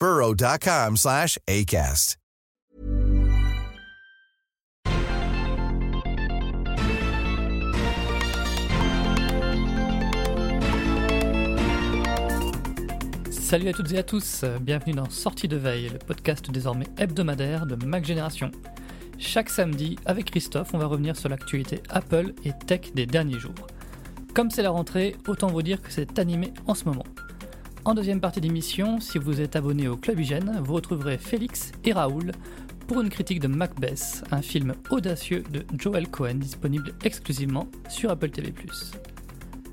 burrow.com slash ACAST. Salut à toutes et à tous, bienvenue dans Sortie de veille, le podcast désormais hebdomadaire de Mac Génération. Chaque samedi, avec Christophe, on va revenir sur l'actualité Apple et tech des derniers jours. Comme c'est la rentrée, autant vous dire que c'est animé en ce moment. En deuxième partie d'émission, si vous êtes abonné au Club Hygiène, vous retrouverez Félix et Raoul pour une critique de Macbeth, un film audacieux de Joel Cohen disponible exclusivement sur Apple TV+.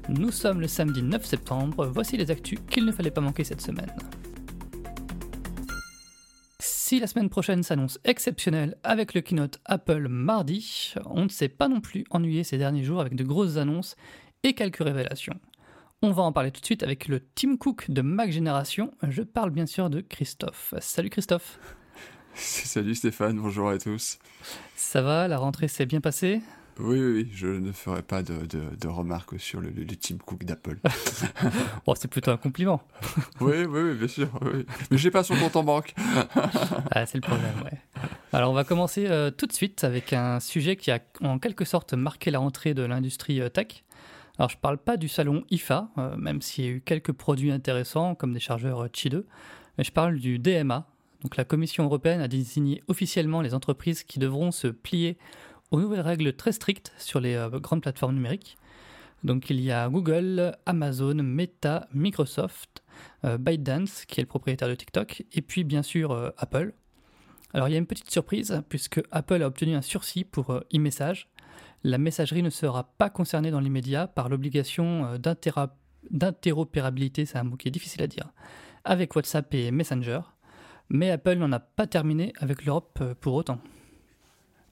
Nous sommes le samedi 9 septembre, voici les actus qu'il ne fallait pas manquer cette semaine. Si la semaine prochaine s'annonce exceptionnelle avec le keynote Apple mardi, on ne s'est pas non plus ennuyé ces derniers jours avec de grosses annonces et quelques révélations. On va en parler tout de suite avec le Tim Cook de Mac Génération. Je parle bien sûr de Christophe. Salut Christophe. Salut Stéphane, bonjour à tous. Ça va, la rentrée s'est bien passée? Oui, oui, oui, je ne ferai pas de, de, remarques sur le, le, Tim Cook d'Apple. bon, c'est plutôt un compliment. oui, oui, oui, bien sûr. Oui. Mais j'ai pas son compte en banque. ah, c'est le problème, ouais. Alors, on va commencer euh, tout de suite avec un sujet qui a en quelque sorte marqué la rentrée de l'industrie euh, tech. Alors, je parle pas du salon IFA, euh, même s'il y a eu quelques produits intéressants comme des chargeurs Qi 2, mais je parle du DMA. Donc, la Commission européenne a désigné officiellement les entreprises qui devront se plier aux nouvelles règles très strictes sur les euh, grandes plateformes numériques. Donc il y a Google, Amazon, Meta, Microsoft, euh, ByteDance qui est le propriétaire de TikTok, et puis bien sûr euh, Apple. Alors il y a une petite surprise puisque Apple a obtenu un sursis pour e-message. La messagerie ne sera pas concernée dans l'immédiat par l'obligation d'interopérabilité, c'est un mot qui est difficile à dire, avec WhatsApp et Messenger. Mais Apple n'en a pas terminé avec l'Europe pour autant.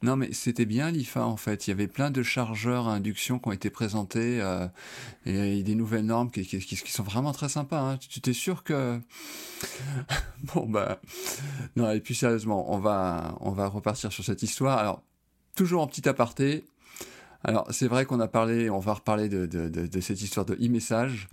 Non, mais c'était bien l'IFA en fait. Il y avait plein de chargeurs à induction qui ont été présentés euh, et, des nouvelles normes qui, sont vraiment très sympas. Hein. Tu t'es sûr que bon bah non et puis sérieusement, on va on va repartir sur cette histoire. Alors toujours en petit aparté. Alors c'est vrai qu'on a parlé, on va reparler de, cette histoire de e-message,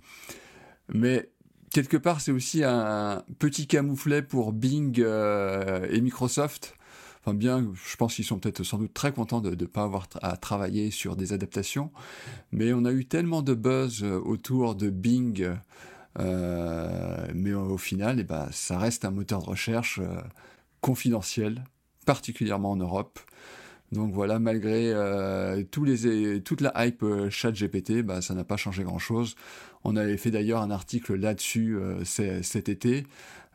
mais quelque part c'est aussi un petit camouflet pour Bing euh, et Microsoft enfin bien, je pense qu'ils sont peut-être sans doute très contents de ne pas avoir à travailler sur des adaptations, mais on a eu tellement de buzz euh, autour de Bing, euh, mais au final, eh ben, ça reste un moteur de recherche confidentiel, particulièrement en Europe. Donc voilà, malgré tous les, toute la hype chat GPT, bah, ça n'a pas changé grand-chose. On avait fait d'ailleurs un article là-dessus cet été.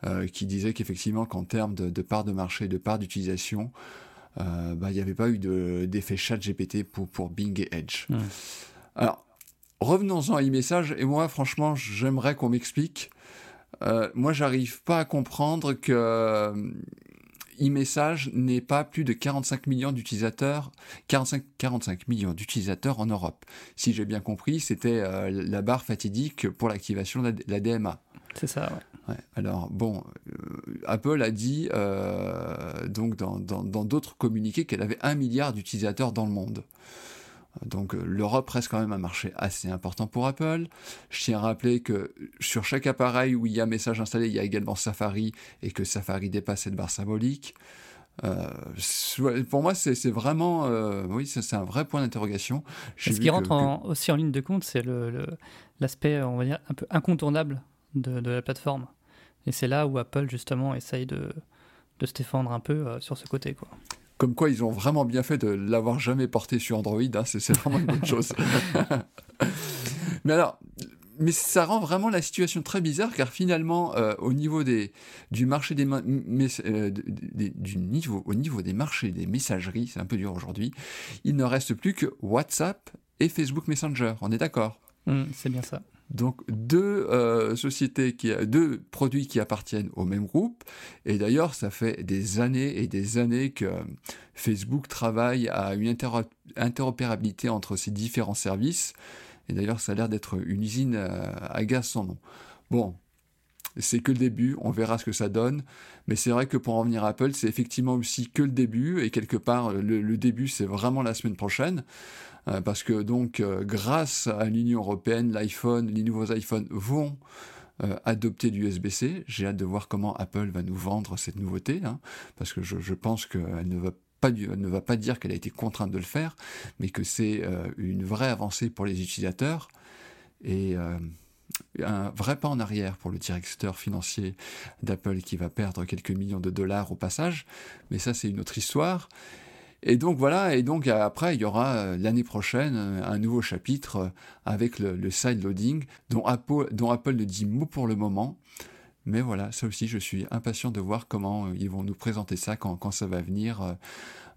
Euh, qui disait qu'effectivement qu'en termes de, part de marché, de part d'utilisation, euh, bah, il n'y avait pas eu d'effet chat GPT pour, pour Bing et Edge. Alors, revenons-en à e-message, et moi franchement j'aimerais qu'on m'explique. Euh, moi j'arrive pas à comprendre que e-message n'ait pas plus de 45 millions d'utilisateurs, 45, 45 millions d'utilisateurs en Europe. Si j'ai bien compris, c'était la barre fatidique pour l'activation de la DMA. C'est ça, ouais. Alors bon, euh, Apple a dit donc dans d'autres communiqués qu'elle avait un milliard d'utilisateurs dans le monde. Donc l'Europe reste quand même un marché assez important pour Apple. Je tiens à rappeler que sur chaque appareil où il y a message installé, il y a également Safari et que Safari dépasse cette barre symbolique. Euh, pour moi, c'est vraiment, euh, oui, c'est un vrai point d'interrogation. Ce qui rentre aussi en ligne de compte, c'est l'aspect, on va dire, un peu incontournable de, la plateforme. Et c'est là où Apple, justement, essaye de, de se défendre un peu euh, sur ce côté. Quoi. Comme quoi, ils ont vraiment bien fait de l'avoir jamais porté sur Android. Hein, c'est vraiment une bonne chose. Mais alors, mais ça rend vraiment la situation très bizarre car finalement, euh, au niveau des, du marché des, euh, du niveau, au niveau des marchés des messageries, c'est un peu dur aujourd'hui, il ne reste plus que WhatsApp et Facebook Messenger. On est d'accord? Mmh, C'est bien ça. Donc deux euh, sociétés qui, deux produits qui appartiennent au même groupe. Et d'ailleurs, ça fait des années et des années que Facebook travaille à une interopérabilité entre ces différents services. Et d'ailleurs, ça a l'air d'être une usine euh, à gaz sans nom. Bon, c'est que le début, on verra ce que ça donne. Mais c'est vrai que pour en venir à Apple, c'est effectivement aussi que le début. Et quelque part, le, début, c'est vraiment la semaine prochaine. Euh, parce que donc, euh, grâce à l'Union européenne, l'iPhone, les nouveaux iPhones vont adopter du USB-C. J'ai hâte de voir comment Apple va nous vendre cette nouveauté. Hein, parce que je, pense qu'elle ne va ne va pas dire qu'elle a été contrainte de le faire, mais que c'est euh, une vraie avancée pour les utilisateurs et euh, un vrai pas en arrière pour le directeur financier d'Apple qui va perdre quelques millions de dollars au passage. Mais ça, c'est une autre histoire. Et donc voilà, et donc après, il y aura euh, l'année prochaine un nouveau chapitre avec le, side loading dont Apple, ne dit mot pour le moment. Mais voilà, ça aussi, je suis impatient de voir comment euh, ils vont nous présenter ça quand, ça va venir euh,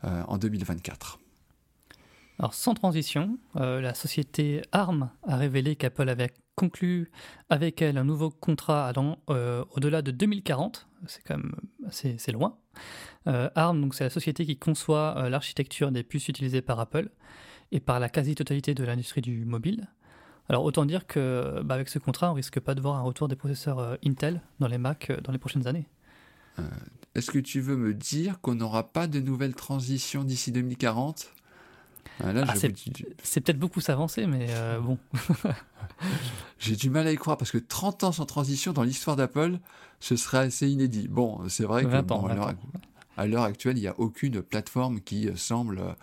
euh, en 2024. Alors sans transition, la société ARM a révélé qu'Apple avait conclu avec elle un nouveau contrat allant au-delà de 2040. C'est quand même assez, loin. ARM, donc c'est la société qui conçoit l'architecture des puces utilisées par Apple et par la quasi-totalité de l'industrie du mobile. Alors autant dire que bah, avec ce contrat, on risque pas de voir un retour des processeurs euh, Intel dans les Mac euh, dans les prochaines années. Euh, est-ce que tu veux me dire qu'on n'aura pas de nouvelles transitions d'ici 2040 ah, ah, c'est peut-être beaucoup s'avancer, mais bon. J'ai du mal à y croire parce que 30 ans sans transition dans l'histoire d'Apple, ce serait assez inédit. Bon, c'est vrai que à l'heure actuelle, il n'y a aucune plateforme qui semble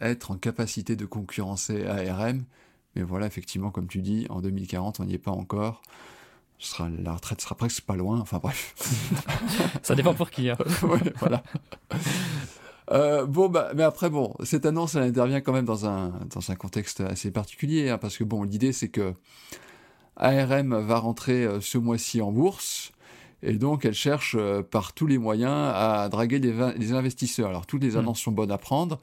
être en capacité de concurrencer ARM mais voilà, effectivement, comme tu dis, en 2040, on n'y est pas encore. sera, la retraite sera presque pas loin. Enfin bref. Ça dépend pour qui. Hein. voilà. Euh, bon, bah, mais après, bon, cette annonce, elle intervient quand même dans un, dans un contexte assez particulier, hein, parce que bon, l'idée, c'est que ARM va rentrer euh, ce mois-ci en bourse, et donc elle cherche euh, par tous les moyens à draguer les, les investisseurs. Alors, toutes les hmm. annonces sont bonnes à prendre.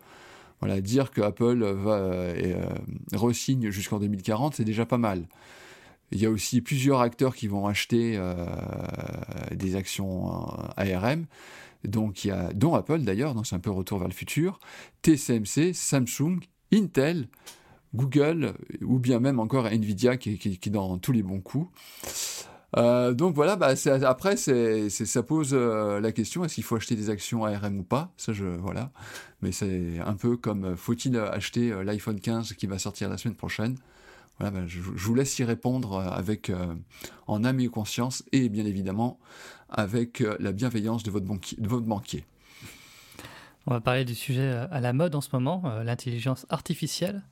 Voilà, dire que Apple va euh, re-signe jusqu'en 2040, c'est déjà pas mal. Il y a aussi plusieurs acteurs qui vont acheter des actions ARM, donc il y a, dont Apple d'ailleurs, donc c'est un peu retour vers le futur, TSMC, Samsung, Intel, Google, ou bien même encore Nvidia qui, est dans tous les bons coups. Euh, donc voilà, bah, après, c'est, ça pose euh, la question est-ce qu'il faut acheter des actions ARM ou pas? Ça, je voilà. Mais c'est un peu comme euh, faut-il acheter l'iPhone 15 qui va sortir la semaine prochaine? Voilà, bah, je, vous laisse y répondre avec en âme et conscience et bien évidemment avec la bienveillance de votre, banquier. On va parler du sujet à la mode en ce moment, l'intelligence artificielle.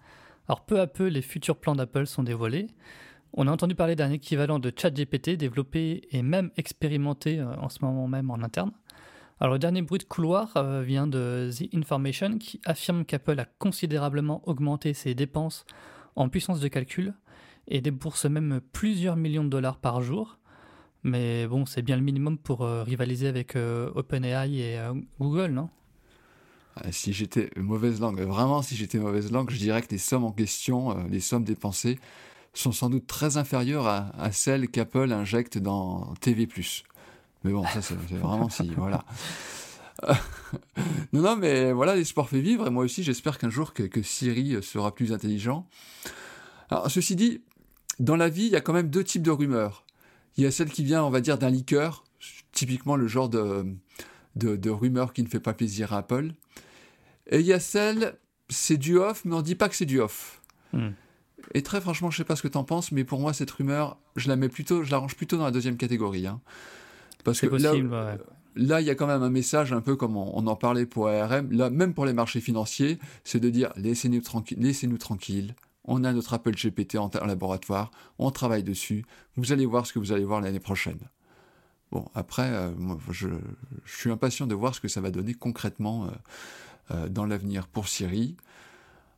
Alors peu à peu, les futurs plans d'Apple sont dévoilés. On a entendu parler d'un équivalent de ChatGPT développé et même expérimenté euh, en ce moment même en interne. Alors le dernier bruit de couloir euh, vient de The Information qui affirme qu'Apple a considérablement augmenté ses dépenses en puissance de calcul et débourse même plusieurs millions de dollars par jour. Mais bon, c'est bien le minimum pour euh, rivaliser avec OpenAI et Google, non? Ah, si j'étais mauvaise langue, vraiment si j'étais mauvaise langue, je dirais que les sommes en question, les sommes dépensées, sont sans doute très inférieures à, celles qu'Apple injecte dans TV+. Mais bon, ça c'est vraiment si, voilà. non, non, mais voilà, l'espoir fait vivre, et moi aussi j'espère qu'un jour que, Siri sera plus intelligent. Alors, ceci dit, dans la vie, il y a quand même deux types de rumeurs. Il y a celle qui vient, on va dire, d'un liqueur, typiquement le genre de, de, rumeur qui ne fait pas plaisir à Apple. Et il y a celle, c'est du off, mais on ne dit pas que c'est du off. Hmm. Et très franchement, je sais pas ce que tu en penses, mais pour moi, cette rumeur, je la mets plutôt, je la range plutôt dans la deuxième catégorie. Hein. Parce que possible, là, là, il y a quand même un message un peu comme on, en parlait pour ARM, là, même pour les marchés financiers, c'est de dire laissez-nous tranquilles, laissez-nous tranquilles. On a notre Apple GPT en, laboratoire, on travaille dessus. Vous allez voir ce que vous allez voir l'année prochaine. Bon, après, euh, je, suis impatient de voir ce que ça va donner concrètement euh, euh, dans l'avenir pour Siri.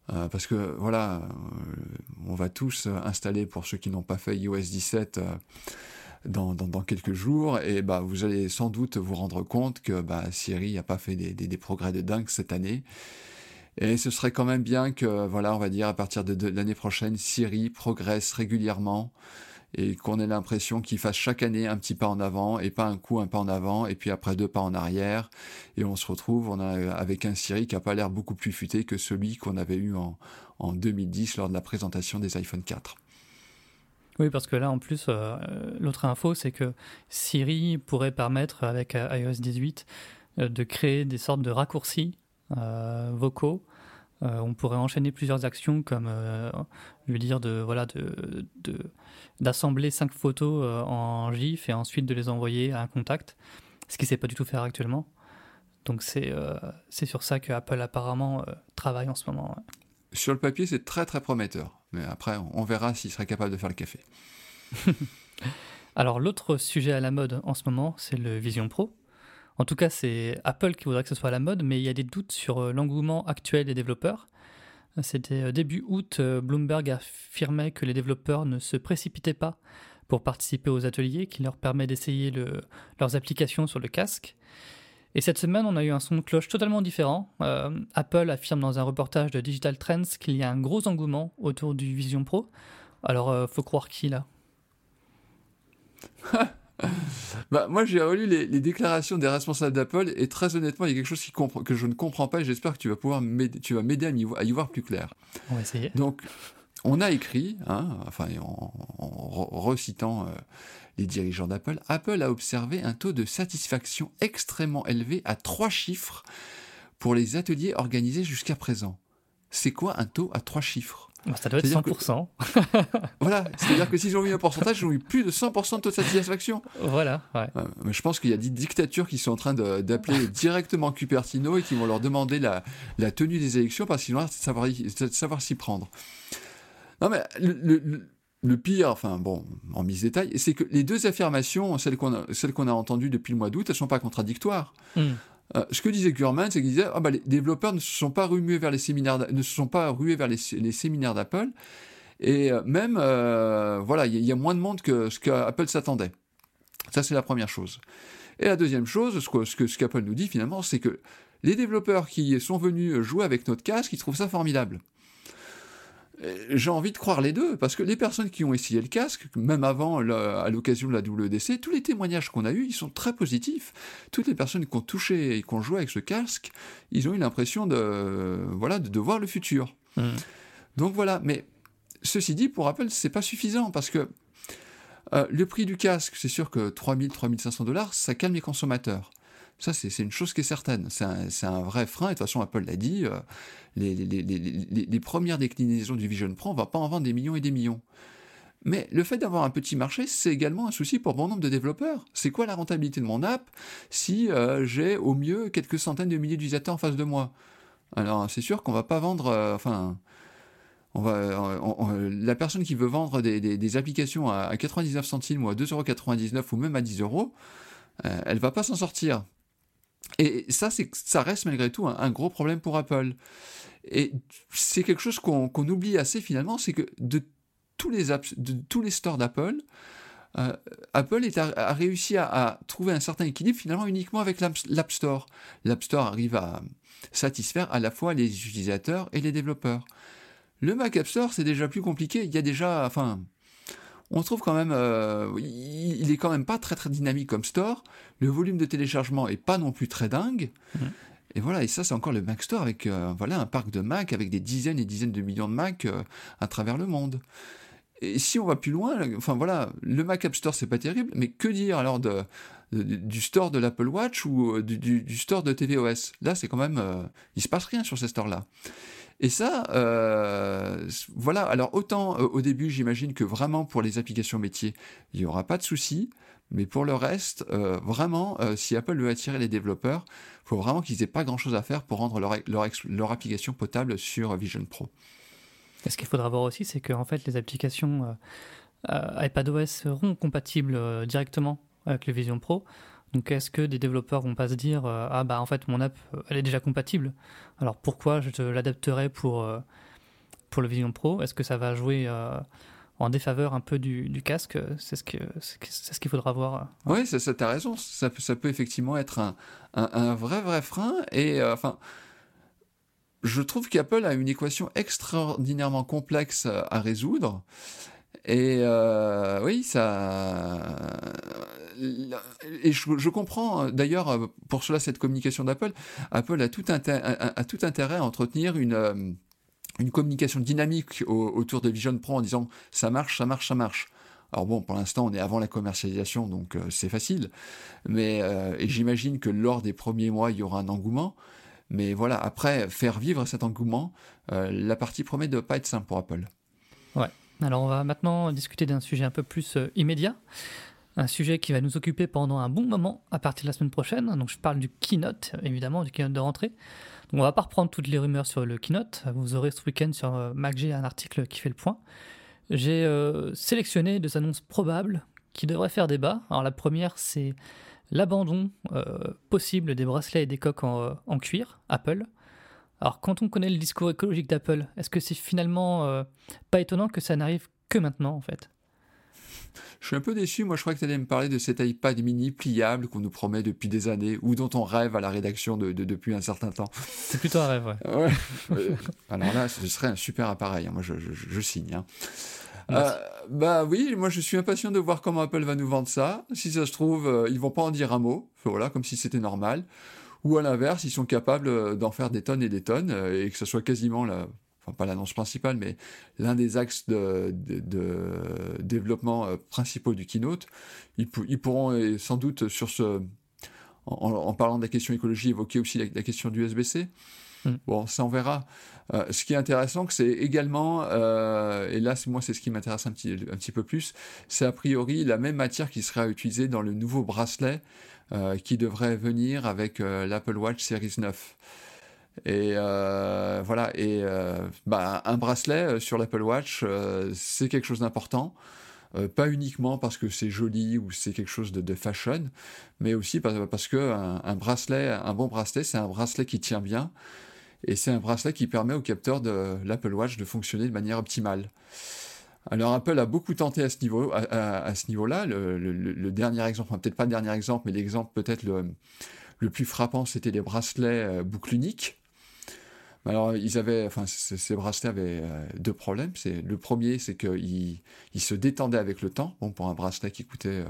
parce que voilà, on va tous installer, pour ceux qui n'ont pas fait iOS 17, dans, quelques jours, et bah, vous allez sans doute vous rendre compte que bah, Siri n'a pas fait des, progrès de dingue cette année. Et ce serait quand même bien que, voilà, on va dire, à partir de, l'année prochaine, Siri progresse régulièrement et qu'on ait l'impression qu'il fasse chaque année un petit pas en avant et pas un coup un pas en avant et puis après deux pas en arrière et on se retrouve avec un Siri qui a pas l'air beaucoup plus futé que celui qu'on avait eu en, en 2010 lors de la présentation des iPhone 4. Oui, parce que là, en plus, euh, l'autre info, c'est que Siri pourrait permettre, avec euh, iOS 18, euh, de créer des sortes de raccourcis vocaux. on pourrait enchaîner plusieurs actions, comme lui dire de voilà de d'assembler cinq photos en GIF et ensuite de les envoyer à un contact, ce qui ne sait pas du tout faire actuellement. Donc c'est c'est sur ça que Apple apparemment travaille en ce moment. Sur le papier, c'est très très prometteur. Mais après, on verra s'il serait capable de faire le café. Alors l'autre sujet à la mode en ce moment, c'est le Vision Pro. En tout cas, c'est Apple qui voudrait que ce soit à la mode, mais il y a des doutes sur euh, l'engouement actuel des développeurs. C'était euh, début août, euh, Bloomberg affirmait que les développeurs ne se précipitaient pas pour participer aux ateliers qui leur permet d'essayer leurs applications sur le casque. Et cette semaine, on a eu un son de cloche totalement différent. Euh, Apple affirme dans un reportage de Digital Trends qu'il y a un gros engouement autour du Vision Pro. Alors, euh, faut croire qui là? Bah, moi, j'ai relu les, déclarations des responsables d'Apple et très honnêtement, il y a quelque chose qui que je ne comprends pas et j'espère que tu vas pouvoir tu vas m'aider à, y voir plus clair. On va essayer. Donc, on a écrit, hein, enfin, en, recitant euh, les dirigeants d'Apple, Apple a observé un taux de satisfaction extrêmement élevé à trois chiffres pour les ateliers organisés jusqu'à présent. C'est quoi un taux à trois chiffres? Ça doit être 100%. voilà, c'est-à-dire que s'ils ont eu un pourcentage, ont eu plus de 100% de taux de satisfaction. Voilà, ouais. Euh, mais je pense qu'il y a des dictatures qui sont en train d'appeler directement Cupertino et qui vont leur demander la, tenue des élections parce qu'ils vont savoir, savoir s'y prendre. Non, mais le, le pire, enfin bon, en mise détail, c'est que les deux affirmations, celles qu'on a, entendues depuis le mois d'août, elles sont pas contradictoires. Hmm. Euh, ce que disait Gurman, c'est qu'il disait ah bah, les développeurs ne se sont pas rués vers les séminaires, ne se sont pas rués vers les, séminaires d'Apple, et euh, même euh, voilà, il y, a moins de monde que ce qu'Apple s'attendait. Ça c'est la première chose. Et la deuxième chose, ce que ce, qu'Apple nous dit finalement, c'est que les développeurs qui sont venus jouer avec notre casque, ils trouvent ça formidable. Euh, j'ai envie de croire les deux, parce que les personnes qui ont essayé le casque, même avant, à l'occasion de la WDC, tous les témoignages qu'on a eus, ils sont très positifs. Toutes les personnes qui ont touché et qui ont joué avec ce casque, ils ont eu l'impression de, voilà, de, voir le futur. Mmh. Donc voilà, mais ceci dit, pour Apple, c'est pas suffisant, parce que euh, le prix du casque, c'est sûr que 3000, 3500 dollars, ça calme les consommateurs. Ça, c'est une chose qui est certaine. C'est un, vrai frein. Et de toute façon, Apple l'a dit, euh, les, premières déclinaisons du Vision Pro, on ne va pas en vendre des millions et des millions. Mais le fait d'avoir un petit marché, c'est également un souci pour bon nombre de développeurs. C'est quoi la rentabilité de mon app si euh, j'ai au mieux quelques centaines de milliers d'utilisateurs en face de moi? Alors, c'est sûr qu'on va pas vendre... Euh, enfin... La personne qui veut vendre des, applications à, 99 centimes ou à 2,99€ ou même à 10 euros, elle va pas s'en sortir. Et ça, ça reste malgré tout un, gros problème pour Apple. Et c'est quelque chose qu'on oublie assez finalement, c'est que de tous les, apps, de tous les stores d'Apple, euh, Apple a, réussi à, trouver un certain équilibre finalement uniquement avec l'App Store. L'App Store arrive à satisfaire à la fois les utilisateurs et les développeurs. Le Mac App Store, c'est déjà plus compliqué. Il y a déjà, enfin, on trouve quand même, euh, il est quand même pas très très dynamique comme store. Le volume de téléchargement est pas non plus très dingue. Mhm. Et voilà, et ça c'est encore le Mac Store avec euh, voilà un parc de Mac avec des dizaines et dizaines de millions de Mac euh, à travers le monde. et si on va plus loin, enfin voilà, le Mac App Store c'est pas terrible, mais que dire alors de, du store de l'Apple Watch ou euh, du, store de tvOS Là, c'est quand même, euh, il se passe rien sur ces stores-là. Et ça, euh, voilà. Alors autant au début, j'imagine que vraiment pour les applications métiers, il n'y aura pas de souci. Mais pour le reste, vraiment, si Apple veut attirer les développeurs, il faut vraiment qu'ils aient pas grand-chose à faire pour rendre leur, leur, leur application potable sur Vision Pro. Et ce qu'il faudra voir aussi, c'est que en fait, les applications euh, euh, iPadOS seront compatibles euh, directement avec le Vision Pro. Donc est-ce que des développeurs vont pas se dire ah bah en fait mon app elle est déjà compatible alors pourquoi je l'adapterai pour pour le Vision Pro? Est-ce que ça va jouer en défaveur un peu du, casque? C'est ce ce qu'il faudra voir oui ça, ça t'as raison ça, ça peut effectivement être un, un, vrai vrai frein et enfin je trouve qu'Apple a une équation extraordinairement complexe à résoudre. Et euh, oui, ça. Et je, comprends d'ailleurs pour cela cette communication d'Apple. Apple a tout, intérêt à entretenir une, une communication dynamique autour de Vision Pro en disant ça marche, ça marche, ça marche. Alors bon, pour l'instant, on est avant la commercialisation, donc euh, c'est facile. Mais euh, et j'imagine que lors des premiers mois, il y aura un engouement. Mais voilà, après, faire vivre cet engouement, euh, la partie promet de ne pas être simple pour Apple. Ouais. Alors on va maintenant discuter d'un sujet un peu plus euh, immédiat. Un sujet qui va nous occuper pendant un bon moment à partir de la semaine prochaine. Donc je parle du keynote, évidemment, du keynote de rentrée. Donc on va pas reprendre toutes les rumeurs sur le keynote. Vous aurez ce week-end sur euh, MacG un article qui fait le point. J'ai sélectionné deux annonces probables qui devraient faire débat. Alors la première, c'est l'abandon euh, possible des bracelets et des coques en, cuir, Apple. Alors quand on connaît le discours écologique d'Apple, est-ce que c'est finalement euh, pas étonnant que ça n'arrive que maintenant en fait? Je suis un peu déçu, moi je crois que tu allais me parler de cet iPad mini pliable qu'on nous promet depuis des années ou dont on rêve à la rédaction de, depuis un certain temps. C'est plutôt un rêve, ouais. Alors là, ce serait un super appareil, hein. moi je, je, signe. Hein. Euh, bah oui, moi je suis impatient de voir comment Apple va nous vendre ça. Si ça se trouve, euh, ils vont pas en dire un mot, voilà, comme si c'était normal. Ou à l'inverse, ils sont capables euh, d'en faire des tonnes et des tonnes et que ce soit quasiment la, enfin pas l'annonce principale, mais l'un des axes de, développement principaux du keynote. Ils, pourront sans doute sur ce, en, parlant de la question écologie, évoquer aussi la, la question du USB-C. Hmm. Bon, ça on verra. Euh, ce qui est intéressant, c'est également, euh, et là moi c'est ce qui m'intéresse un petit, un petit peu plus, c'est a priori la même matière qui sera utilisée dans le nouveau bracelet euh, qui devrait venir avec l'Apple Watch Series 9. Et voilà, et bah, un bracelet sur l'Apple Watch, c'est quelque chose d'important. pas uniquement parce que c'est joli ou c'est quelque chose de, fashion, mais aussi parce, que un, bracelet, un bon bracelet, c'est un bracelet qui tient bien, et c'est un bracelet qui permet au capteur de l'Apple Watch de fonctionner de manière optimale. Alors Apple a beaucoup tenté à ce niveau, à, ce niveau-là. Le, dernier exemple, peut-être pas le dernier exemple, mais l'exemple peut-être le, le plus frappant, c'était les bracelets euh, boucle unique. Alors ils enfin ces bracelets avaient euh, deux problèmes. C'est le premier, c'est qu'ils ils se détendaient avec le temps. Bon, pour un bracelet qui coûtait euh,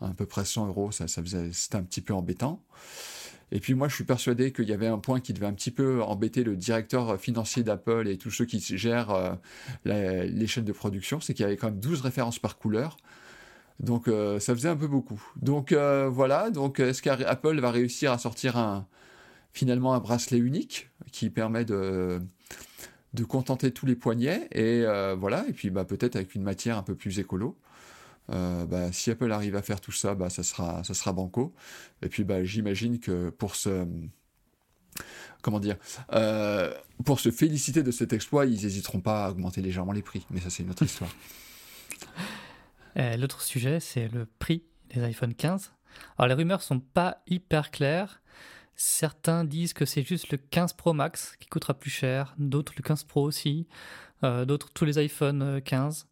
à peu près 100 euros, ça, c'était un petit peu embêtant. Et puis moi, je suis persuadé qu'il y avait un point qui devait un petit peu embêter le directeur financier d'Apple et tous ceux qui gèrent euh, les chaînes de production, c'est qu'il y avait quand même 12 références par couleur. Donc ça faisait un peu beaucoup. Donc voilà, donc est-ce qu'Apple va réussir à sortir un, finalement un bracelet unique qui permet de, de contenter tous les poignets et voilà, et puis bah, peut-être avec une matière un peu plus écolo. Euh, bah, si Apple arrive à faire tout ça, bah, ça sera, ça sera banco. Et puis, bah, j'imagine que pour se, comment dire, euh, pour se féliciter de cet exploit, ils n'hésiteront pas à augmenter légèrement les prix. Mais ça, c'est une autre histoire. Euh, l'autre sujet, c'est le prix des iPhone 15. Alors, les rumeurs sont pas hyper claires. Certains disent que c'est juste le 15 Pro Max qui coûtera plus cher, d'autres le 15 Pro aussi, d'autres tous les iPhone 15.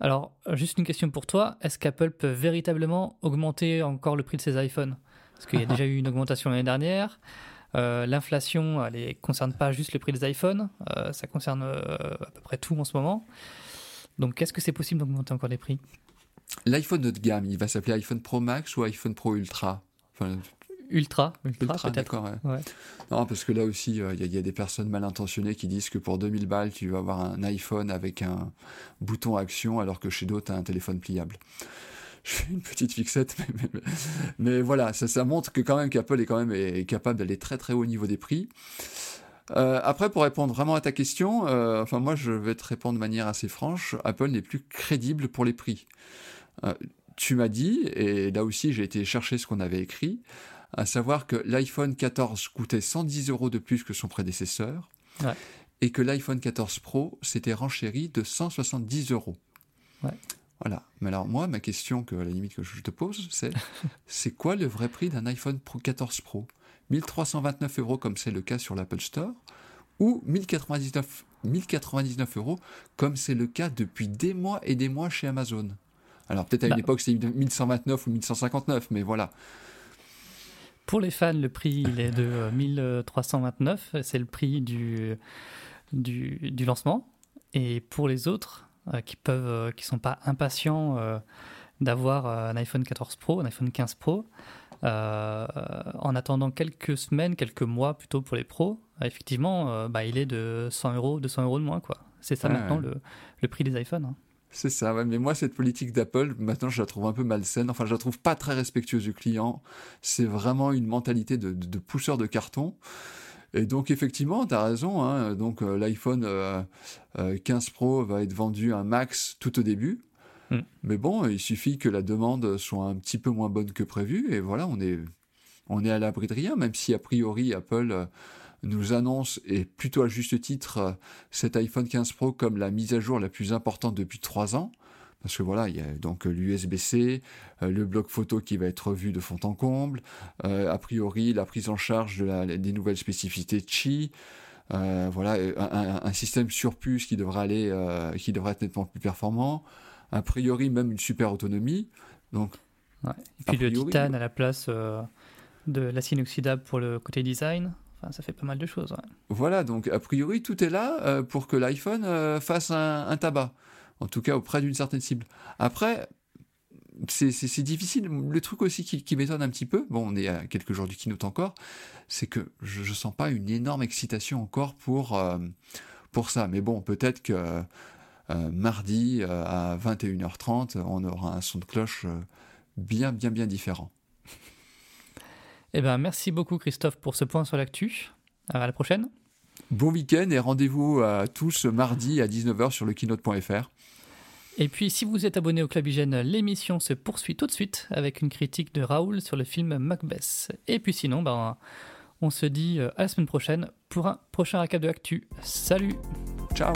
Alors, juste une question pour toi. Est-ce qu'Apple peut véritablement augmenter encore le prix de ses iPhones? Parce qu'il y a déjà eu une augmentation l'année dernière. Euh, l'inflation, elle ne concerne pas juste le prix des iPhones, euh, ça concerne euh, à peu près tout en ce moment. Donc, est-ce que c'est possible d'augmenter encore les prix? L'iPhone de gamme, il va s'appeler iPhone Pro Max ou iPhone Pro Ultra? Ultra, Ultra, Ultra, peut-être. d'accord, ouais. Ouais. Non, parce que là aussi, euh, il y, a- il y a des personnes mal intentionnées qui disent que pour 2000 balles, tu vas avoir un iPhone avec un bouton action, alors que chez d'autres, tu as un téléphone pliable. Je fais une petite fixette, mais, mais- mais- mais voilà, ça, ça montre que quand même qu'Apple est quand même est capable d'aller très très haut au niveau des prix. Euh, après, pour répondre vraiment à ta question, euh, enfin moi je vais te répondre de manière assez franche, Apple n'est plus crédible pour les prix. Tu m'as dit, et là aussi j'ai été chercher ce qu'on avait écrit, à savoir que l'iPhone 14 coûtait 110 euros de plus que son prédécesseur, Ouais. et que l'iPhone 14 Pro s'était renchéri de 170 euros. Ouais. Voilà. Mais alors moi, ma question que à la limite que je te pose, c'est c'est quoi le vrai prix d'un iPhone Pro 14 Pro? 1329 euros comme c'est le cas sur l'Apple Store ou 1099, 1099 euros comme c'est le cas depuis des mois et des mois chez Amazon? Alors peut-être à Bah. une époque c'était 1129 ou 1159, mais voilà. Pour les fans, le prix il est de euh, 1329, c'est le prix du, du, du lancement. Et pour les autres euh, qui peuvent, euh, qui sont pas impatients euh, d'avoir euh, un iPhone 14 Pro, un iPhone 15 Pro, euh, en attendant quelques semaines, quelques mois plutôt pour les pros, euh, effectivement, euh, bah, il est de 100 euros, 200 euros de moins quoi. C'est ça Ouais, maintenant ouais. le, le prix des iPhones. hein. C'est ça, ouais. mais moi cette politique d'Apple, maintenant je la trouve un peu malsaine, enfin je la trouve pas très respectueuse du client, c'est vraiment une mentalité de, de, de pousseur de carton. Et donc effectivement, tu as raison, hein. donc euh, l'iPhone euh, euh, 15 Pro va être vendu un max tout au début, Mm. mais bon, il suffit que la demande soit un petit peu moins bonne que prévu, et voilà, on est, on est à l'abri de rien, même si a priori Apple euh, nous annonce, et plutôt à juste titre, euh, cet iPhone 15 Pro comme la mise à jour la plus importante depuis trois ans. Parce que voilà, il y a donc l'USB-C, euh, le bloc photo qui va être revu de fond en comble, euh, a priori la prise en charge de la- des nouvelles spécificités Qi, euh, voilà, un, système sur puce qui devrait aller, euh, qui devrait être nettement plus performant, a priori même une super autonomie. Donc Ouais. Et puis le titane à la place de l'acier inoxydable pour le côté design. Ça fait pas mal de choses. Voilà, donc a priori tout est là euh, pour que l'iPhone euh, fasse un, tabac, en tout cas auprès d'une certaine cible. Après, c'est- difficile. Le truc aussi qui, m'étonne un petit peu, bon, on est à quelques jours du keynote encore, c'est que je, je sens pas une énorme excitation encore pour euh, ça. Mais bon, peut-être que mardi à 21h30, on aura un son de cloche bien bien bien différent. Eh ben, merci beaucoup Christophe pour ce point sur l'actu. À la prochaine. Bon week-end et rendez-vous à tous mardi à 19h sur le keynote.fr. Et puis, si vous êtes abonné au Club Hygiène, l'émission se poursuit tout de suite avec une critique de Raoul sur le film Macbeth. Et puis sinon, ben, on se dit euh, à la semaine prochaine pour un prochain récap de l'actu. Salut Ciao